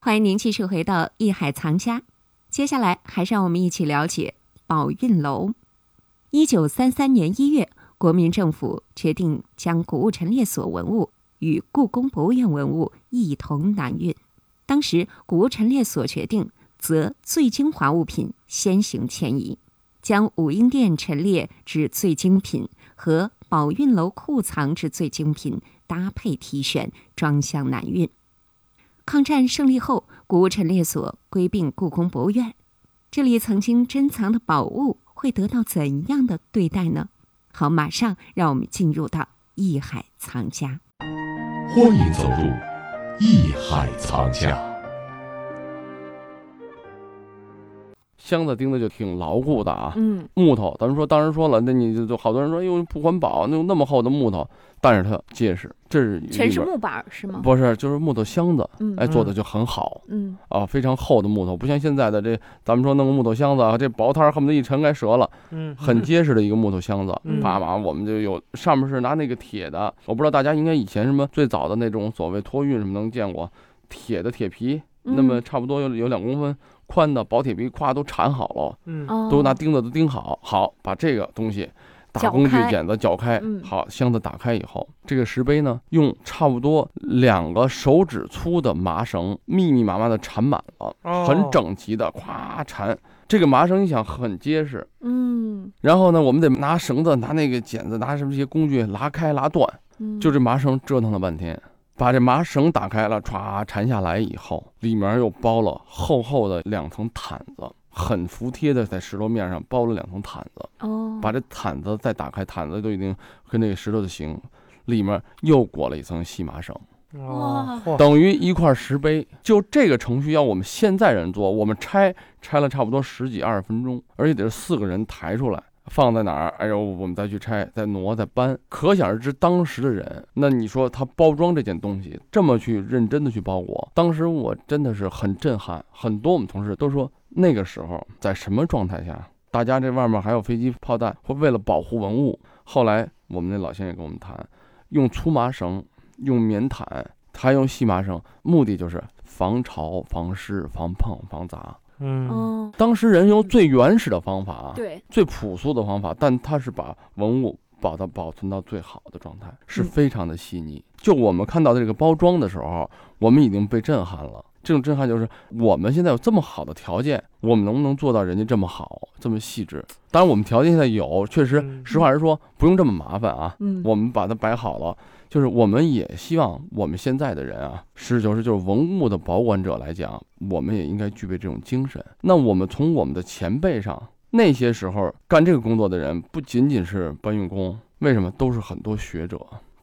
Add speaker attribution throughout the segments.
Speaker 1: 欢迎您继续回到《艺海藏家》，接下来还是让我们一起了解宝运楼。一九三三年一月，国民政府决定将古物陈列所文物与故宫博物院文物一同南运。当时，古物陈列所决定择最精华物品先行迁移，将武英殿陈列之最精品和宝运楼库藏之最精品搭配提选，装箱南运。抗战胜利后，古物陈列所归并故宫博物院。这里曾经珍藏的宝物会得到怎样的对待呢？好，马上让我们进入到艺海藏家。
Speaker 2: 欢迎走入艺海藏家。
Speaker 3: 箱子钉的就挺牢固的啊，
Speaker 1: 嗯，
Speaker 3: 木头，咱们说当时说了，那你就就好多人说，哟不环保，那用那么厚的木头，但是它结实，这是
Speaker 4: 全是木板是吗？
Speaker 3: 不是，就是木头箱子，
Speaker 4: 嗯
Speaker 3: 哎，做的就很好
Speaker 4: 嗯。
Speaker 3: 啊，非常厚的木头，不像现在的这，咱们说弄个木头箱子啊，这薄摊儿恨不得一沉该折了，
Speaker 5: 嗯，
Speaker 3: 很结实的一个木头箱子，
Speaker 5: 嗯。
Speaker 3: 叭叭，我们就有上面是拿那个铁的，我不知道大家应该以前什么最早的那种所谓托运什么能见过，铁的铁皮，那么
Speaker 4: 嗯。
Speaker 3: 差不多有有两公分宽的薄铁皮，咵都缠好了。
Speaker 5: 嗯
Speaker 4: 哦，
Speaker 3: 都拿钉子都钉好，好把这个东西
Speaker 4: 打
Speaker 3: 工具剪子绞开，
Speaker 4: 嗯
Speaker 3: 好箱子打开以后，这个石碑呢，用差不多两个手指粗的麻绳密密麻麻的缠满了，
Speaker 5: 哦
Speaker 3: 很整齐的，咵缠。这个麻绳你想很结实，
Speaker 4: 嗯
Speaker 3: 然后呢，我们得拿绳子、拿那个剪子、拿什么这些工具拉开拉断，
Speaker 4: 嗯，
Speaker 3: 就这麻绳折腾了半天。把这麻绳打开了，歘缠下来以后，里面又包了厚厚的两层毯子，很服帖的在石头面上包了两层毯子。
Speaker 4: 哦，
Speaker 3: 把这毯子再打开，毯子都已经跟那个石头的形，里面又裹了一层细麻绳，
Speaker 5: 哦，
Speaker 3: 等于一块石碑。就这个程序要我们现在人做，我们拆拆了差不多十几二十分钟，而且得是四个人抬出来。放在哪儿？哎呦，我们再去拆，再挪，再搬，可想而知当时的人。那你说他包装这件东西，这么去认真的去包裹，当时我真的是很震撼。很多我们同事都说，那个时候在什么状态下，大家这外面还有飞机炮弹，会为了保护文物。后来我们那老先生也跟我们谈，用粗麻绳，用棉毯，还用细麻绳，目的就是防潮、防湿、防碰、防砸。
Speaker 5: 嗯
Speaker 4: 哦，
Speaker 3: 当时人用最原始的方法啊，
Speaker 4: 对，
Speaker 3: 最朴素的方法，但它是把文物把它保存到最好的状态，是
Speaker 4: 嗯
Speaker 3: 非常的细腻。就我们看到的这个包装的时候，我们已经被震撼了。这种震撼就是我们现在有这么好的条件，我们能不能做到人家这么好、这么细致？当然，我们条件现在有，确实，
Speaker 5: 嗯
Speaker 3: 实话实说，不用这么麻烦啊。
Speaker 4: 嗯，
Speaker 3: 我们把它摆好了，就是我们也希望我们现在的人啊，实事求是，就是文物的保管者来讲，我们也应该具备这种精神。那我们从我们的前辈上，那些时候干这个工作的人，不仅仅是搬运工，为什么都是很多学者。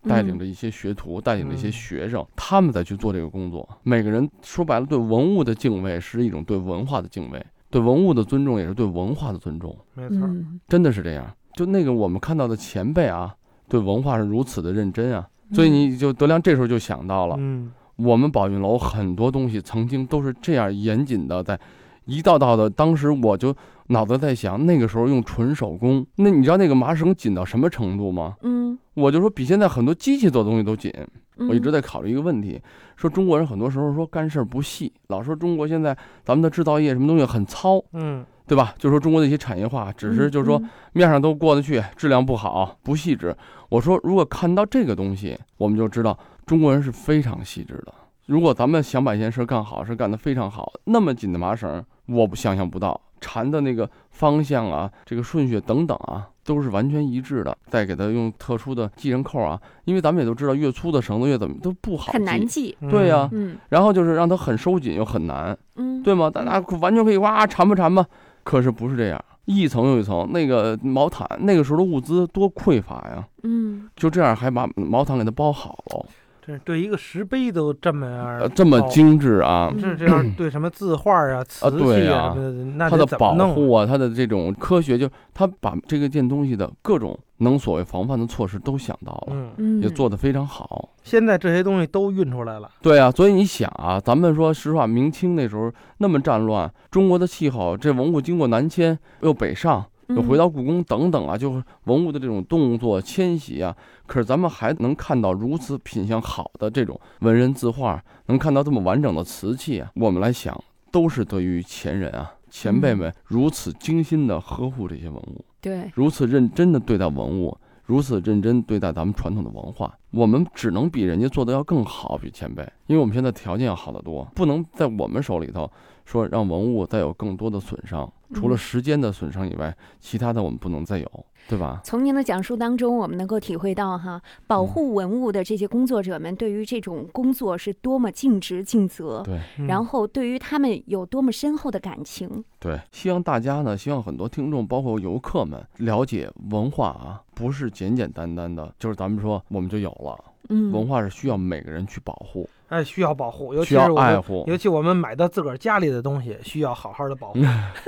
Speaker 3: 带领着一些学徒，带领着一些
Speaker 5: 嗯
Speaker 3: 学生，他们在去做这个工作。每个人说白了，对文物的敬畏是一种对文化的敬畏，对文物的尊重也是对文化的尊重。
Speaker 5: 没错，
Speaker 4: 嗯，
Speaker 3: 真的是这样。就那个我们看到的前辈啊，对文化是如此的认真啊，所以你就德良这时候就想到了，
Speaker 5: 嗯
Speaker 3: 我们宝运楼很多东西曾经都是这样严谨的，在一道道的。当时我就脑子在想，那个时候用纯手工，那你知道那个麻绳紧到什么程度吗？
Speaker 4: 嗯，
Speaker 3: 我就说比现在很多机器做的东西都紧。
Speaker 4: 嗯
Speaker 3: 我一直在考虑一个问题，说中国人很多时候说干事儿不细，老说中国现在咱们的制造业什么东西很糙，
Speaker 5: 嗯
Speaker 3: 对吧？就说中国的一些产业化，只是就是说。
Speaker 4: 嗯
Speaker 3: 面上都过得去，质量不好，不细致。我说，如果看到这个东西，我们就知道中国人是非常细致的。如果咱们想把一件事干好，是干得非常好，那么紧的麻绳，我不想象不到缠的那个方向啊，这个顺序等等啊，都是完全一致的。再给它用特殊的系绳扣啊，因为咱们也都知道，越粗的绳子越怎么都不好
Speaker 4: 很难
Speaker 3: 系。对呀、
Speaker 4: 嗯
Speaker 3: 然后就是让它很收紧又很难，
Speaker 4: 嗯，
Speaker 3: 对吗？大家完全可以哇缠吧缠吧，可是不是这样，一层又一层。那个毛毯，那个时候的物资多匮乏呀，
Speaker 4: 嗯，
Speaker 3: 就这样还把毛毯给它包好了，
Speaker 5: 这对一个石碑都这么样
Speaker 3: 呃，这么精致啊，
Speaker 4: 嗯。
Speaker 5: 这这样对什么字画啊、瓷器
Speaker 3: 对呀
Speaker 5: 什么的，那
Speaker 3: 它的保护啊，它的这种科学，就它把这个件东西的各种能所谓防范的措施都想到了，
Speaker 5: 嗯，
Speaker 4: 嗯，
Speaker 3: 也做得非常好。
Speaker 5: 现在这些东西都运出来了，
Speaker 3: 对啊，所以你想啊，咱们说实话，明清那时候那么战乱，中国的气候，这文物经过南迁又北上，又回到故宫等等啊，就是文物的这种动作迁徙啊。可是咱们还能看到如此品相好的这种文人字画，能看到这么完整的瓷器啊，我们来想，都是得益于前人啊，前辈们如此精心的呵护这些文物，
Speaker 1: 对，
Speaker 3: 如此认真的对待文物。如此认真对待咱们传统的文化，我们只能比人家做的要更好，比前辈，因为我们现在条件要好得多，不能在我们手里头说让文物再有更多的损伤，除了时间的损伤以外，其他的我们不能再有。对吧？
Speaker 1: 从您的讲述当中，我们能够体会到哈，保护文物的这些工作者们对于这种工作是多么尽职尽责，
Speaker 3: 对，
Speaker 1: 然后对于他们有多么深厚的感情。
Speaker 3: 对，希望大家呢，希望很多听众，包括游客们，了解文化啊，不是简简单单的，就是咱们说我们就有了。嗯，文化是需要每个人去保护，
Speaker 5: 哎，需要保护，尤其是
Speaker 3: 爱护，
Speaker 5: 尤其我们买到自个儿家里的东西，需要好好的保护。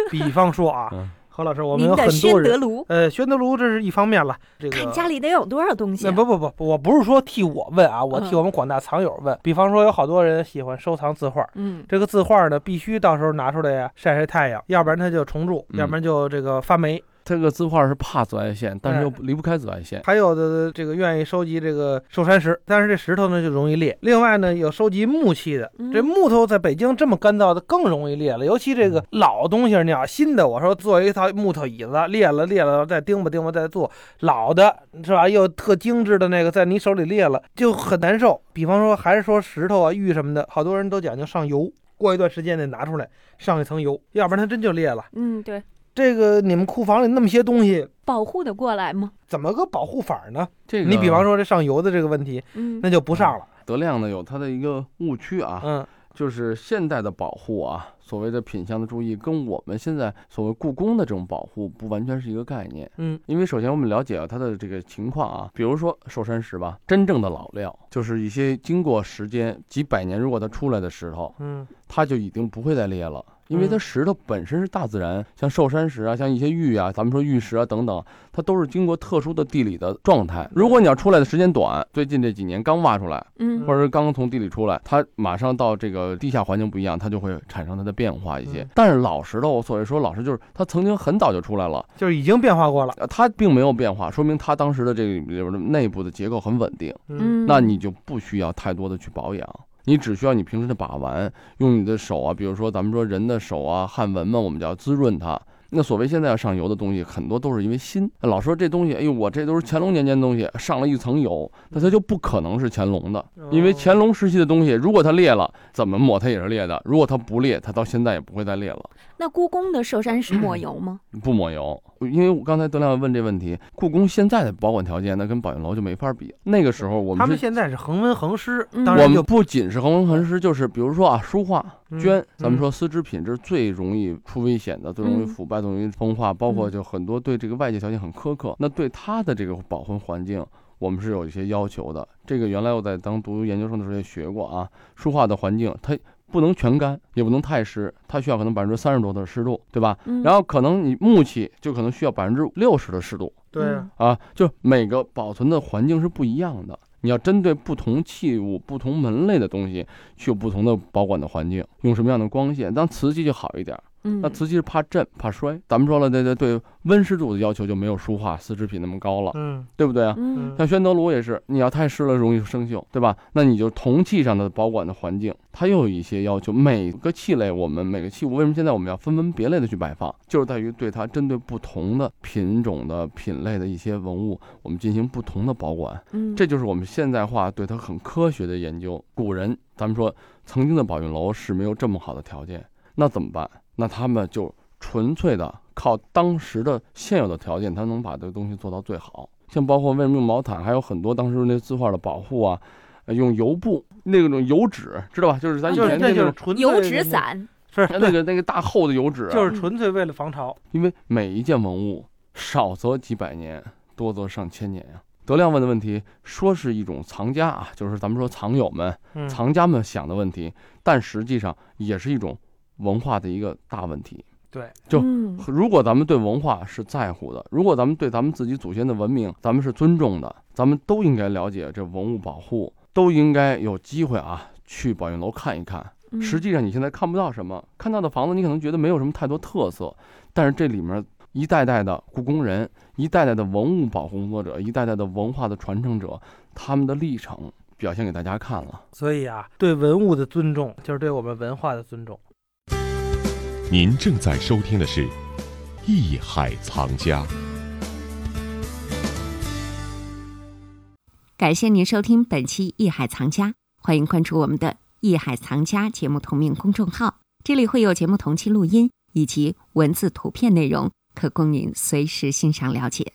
Speaker 5: 比方说啊。何老师，我们有很多人，呃，宣德炉这是一方面了。这个
Speaker 1: 看家里得有多少东西？
Speaker 5: 不不不，我不是说替我问啊，我替我们广大藏友问。比方说，有好多人喜欢收藏字画，嗯，这个字画呢，必须到时候拿出来呀，晒晒太阳，要不然它就虫蛀，要不然就这个发霉。
Speaker 3: 这个字画是怕紫外线，但是又离不开紫外线。
Speaker 5: 还有的这个愿意收集这个寿山石，但是这石头呢就容易裂。另外呢，有收集木器的，这木头在北京这么干燥的更容易裂了。尤其这个老东西，你要新的，我说做一套木头椅子，裂了裂了再钉吧钉吧再做。老的是吧？又特精致的那个，在你手里裂了就很难受。比方说还是说石头啊玉什么的，好多人都讲究上油，过一段时间得拿出来上一层油，要不然它真就裂了。
Speaker 1: 嗯，对。
Speaker 5: 这个你们库房里那么些东西，
Speaker 1: 保护得过来吗？
Speaker 5: 怎么个保护法呢？
Speaker 3: 这
Speaker 5: 个你比方说这上油的这个问题，嗯，那就不上了。
Speaker 3: 德亮呢有他的一个误区啊，
Speaker 5: 嗯，
Speaker 3: 就是现代的保护啊，所谓的品相的注意，跟我们现在所谓故宫的这种保护不完全是一个概念，
Speaker 5: 嗯，
Speaker 3: 因为首先我们了解了它的这个情况啊，比如说寿山石吧，真正的老料就是一些经过时间几百年，如果它出来的石头，嗯，它就已经不会再裂了。因为它石头本身是大自然，像寿山石啊，像一些玉啊，咱们说玉石啊等等，它都是经过特殊的地理的状态。如果你要出来的时间短，最近这几年刚挖出来，嗯，或者是刚刚从地里出来，它马上到这个地下环境不一样，它就会产生它的变化一些。但是老石头，我所谓说老石，就是它曾经很早就出来了，
Speaker 5: 就是已经变化过了，
Speaker 3: 它并没有变化，说明它当时的这个里边的内部的结构很稳定，嗯，那你就不需要太多的去保养。你只需要你平时的把玩，用你的手啊，比如说咱们说人的手啊，汗纹嘛，我们就要滋润它。那所谓现在要上油的东西，很多都是因为新。老说这东西，哎呦，我这都是乾隆年间的东西，上了一层油，那它就不可能是乾隆的，因为乾隆时期的东西，如果它裂了，怎么抹它也是裂的；如果它不裂，它到现在也不会再裂了。
Speaker 1: 那故宫的寿山石抹油吗？
Speaker 3: 不抹油，因为我刚才德亮问这问题，故宫现在的保管条件，那跟宝应楼就没法比。那个时候我们
Speaker 5: 他们现在是恒温恒湿，
Speaker 3: 我们不仅是恒温恒湿，就是比如说啊，书画。绢，咱们说丝织品，这是最容易出危险的，最容易腐败，最容易风化，包括就很多对这个外界条件很苛刻。那对它的这个保温环境，我们是有一些要求的。这个原来我在当读研究生的时候也学过啊。书画的环境，它不能全干，也不能太湿，它需要可能百分之三十多的湿度，对吧？然后可能你木器就可能需要百分之六十的湿度。
Speaker 5: 对
Speaker 3: 啊，就每个保存的环境是不一样的。你要针对不同器物、不同门类的东西，去有不同的保管的环境，用什么样的光线？当瓷器就好一点。那瓷器是怕震怕摔，咱们说了，对对对，温湿度的要求就没有书画丝织品那么高了，嗯，对不对啊？嗯，像宣德炉也是，你要太湿了容易生锈，对吧？那你就铜器上的保管的环境，它又有一些要求。每个器类，我们每个器物，为什么现在我们要分门别类的去摆放？就是在于对它针对不同的品种的品类的一些文物，我们进行不同的保管。嗯，这就是我们现代化对它很科学的研究。古人，咱们说曾经的宝运楼是没有这么好的条件，那怎么办？那他们就纯粹的靠当时的现有的条件，他能把这个东西做到最好。像包括为什么用毛毯，还有很多当时那字画的保护啊，用油布那种油纸，知道吧？就是咱以前那
Speaker 5: 种纯
Speaker 1: 油纸伞，
Speaker 5: 是
Speaker 3: 那个那个大厚的油纸，
Speaker 5: 就是纯粹为了防潮。
Speaker 3: 因为每一件文物少则几百年，多则上千年呀。德亮问的问题，说是一种藏家啊，就是咱们说藏友们、藏家们想的问题，但实际上也是一种。文化的一个大问题，
Speaker 5: 对，
Speaker 3: 就如果咱们对文化是在乎的，如果咱们对咱们自己祖先的文明，咱们是尊重的，咱们都应该了解这文物保护，都应该有机会啊去宝应楼看一看。实际上你现在看不到什么，看到的房子你可能觉得没有什么太多特色，但是这里面一代代的故宫人，一代代的文物保护工作者，一代代的文化的传承者，他们的历程表现给大家看了。
Speaker 5: 所以啊，对文物的尊重，就是对我们文化的尊重。
Speaker 2: 您正在收听的是《艺海藏家》。
Speaker 1: 感谢您收听本期《艺海藏家》，欢迎关注我们的《艺海藏家》节目同名公众号，这里会有节目同期录音以及文字、图片内容，可供您随时欣赏了解。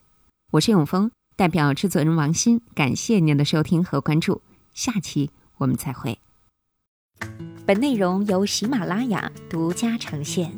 Speaker 1: 我是永峰，代表制作人王鑫，感谢您的收听和关注，下期我们再会。本内容由喜马拉雅独家呈现。